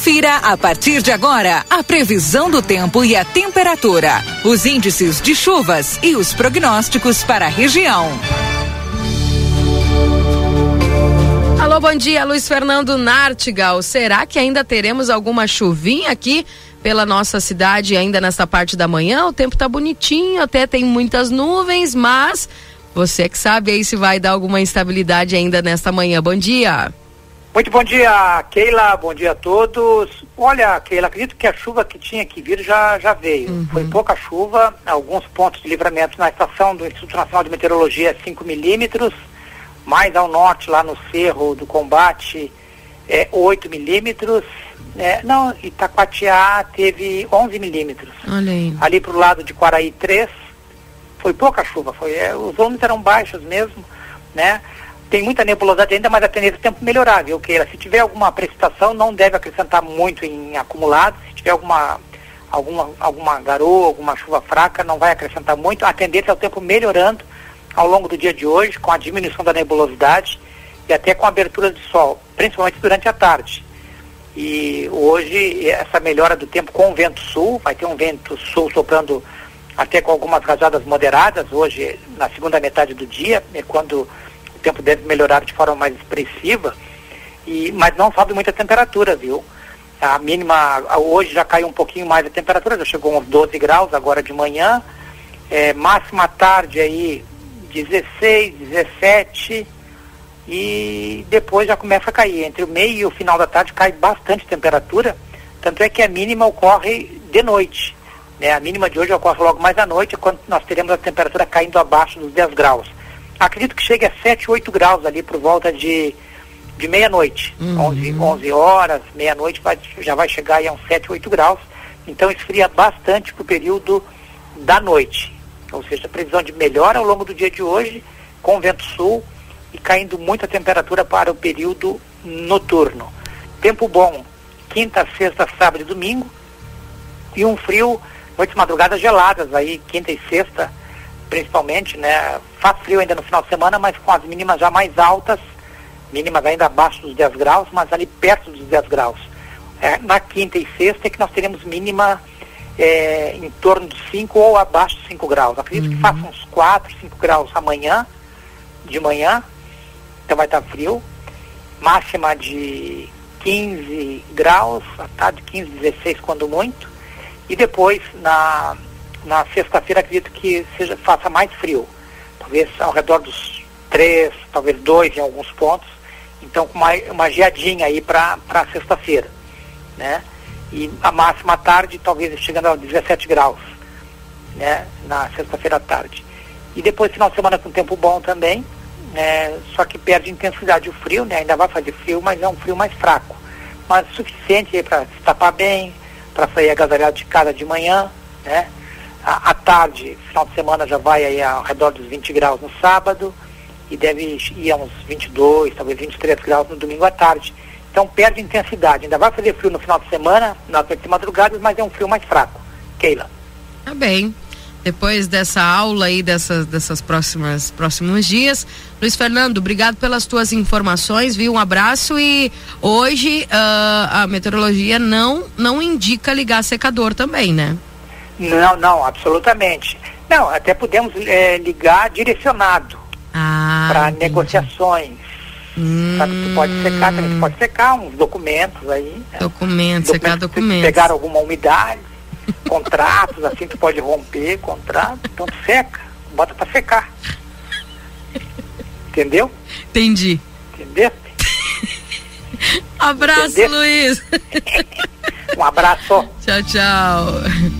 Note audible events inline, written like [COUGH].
Confira a partir de agora a previsão do tempo e a temperatura, os índices de chuvas e os prognósticos para a região. Alô, bom dia, Luiz Fernando Nartigal. Será que ainda teremos alguma chuvinha aqui pela nossa cidade ainda nessa parte da manhã? O tempo tá bonitinho, até tem muitas nuvens, mas você que sabe aí se vai dar alguma instabilidade ainda nesta manhã. Bom dia. Muito bom dia, Keila. Bom dia a todos. Olha, Keila, acredito que a chuva que tinha que vir já, já veio. Uhum. Foi pouca chuva, alguns pontos de livramento na estação do Instituto Nacional de Meteorologia, 5 milímetros. Mais ao norte, lá no Cerro do Combate, é, 8 milímetros. É, não, Itacoatiá teve 11 milímetros. Olha aí. Ali para o lado de Quaraí, 3 foi pouca chuva, foi, é, os volumes eram baixos mesmo, né? Tem muita nebulosidade ainda, mas a tendência do tempo melhorar, viu, Keila? Se tiver alguma precipitação, não deve acrescentar muito em acumulado. Se tiver alguma, alguma, alguma garoa, alguma chuva fraca, não vai acrescentar muito. A tendência é o tempo melhorando ao longo do dia de hoje, com a diminuição da nebulosidade e até com a abertura do sol, principalmente durante a tarde. E hoje, essa melhora do tempo com o vento sul, vai ter um vento sul soprando até com algumas rajadas moderadas hoje na segunda metade do dia, é quando o tempo deve melhorar de forma mais expressiva, e, mas não sobe muita temperatura, viu? A mínima, hoje já caiu um pouquinho mais a temperatura, já chegou uns 12 graus agora de manhã, é, máxima tarde aí 16, 17 e depois já começa a cair. Entre o meio e o final da tarde cai bastante temperatura, tanto é que a mínima ocorre de noite. Né? A mínima de hoje ocorre logo mais à noite, quando nós teremos a temperatura caindo abaixo dos 10 graus. Acredito que chegue a 7, 8 graus ali por volta de, de meia-noite. Uhum. 11, 11 horas, meia-noite já vai chegar aí a uns 7, 8 graus. Então esfria bastante para o período da noite. Ou seja, a previsão de melhora ao longo do dia de hoje, com vento sul e caindo muita temperatura para o período noturno. Tempo bom, quinta, sexta, sábado e domingo. E um frio noites madrugadas geladas aí, quinta e sexta, principalmente, né? Faz frio ainda no final de semana, mas com as mínimas já mais altas, mínimas ainda abaixo dos 10 graus, mas ali perto dos 10 graus. É, na quinta e sexta é que nós teremos mínima é, em torno de 5 ou abaixo de 5 graus. Acredito uhum. que faça uns 4, 5 graus amanhã, de manhã, então vai estar frio. Máxima de 15 graus, à tarde 15, 16 quando muito. E depois, na, na sexta-feira, acredito que seja, faça mais frio. Talvez ao redor dos 3, talvez 2 em alguns pontos. Então, com uma, uma geadinha aí para sexta-feira. Né? E a máxima tarde, talvez chegando a 17 graus. Né? Na sexta-feira à tarde. E depois, final de semana com tempo bom também. Né? Só que perde intensidade o frio, né? ainda vai fazer frio, mas é um frio mais fraco. Mas suficiente para se tapar bem, para sair agasalhado de casa de manhã, né? À, tarde, final de semana já vai aí ao redor dos 20 graus no sábado e deve ir a uns 22, talvez 23 graus no domingo à tarde. Então perde intensidade. Ainda vai fazer frio no final de semana, nas noites de madrugadas, mas é um frio mais fraco. Keila. Tá bem depois dessa aula aí dessas, dessas próximas próximos dias. Luiz Fernando, obrigado pelas tuas informações, viu? Um abraço e hoje uh, a meteorologia não não indica ligar secador também, né? Não, não, absolutamente. Não, até podemos é, ligar direcionado ah, para negociações. Hum. Sabe, tu pode secar, também pode secar uns documentos aí. Documentos, né? documentos secar documentos. Pegar alguma umidade contratos, assim tu pode romper contrato, então tu seca, bota para secar. Entendeu? Entendi. Entendeu? [LAUGHS] Abraço, Entendeu? Luiz. [LAUGHS] um abraço. Tchau, tchau.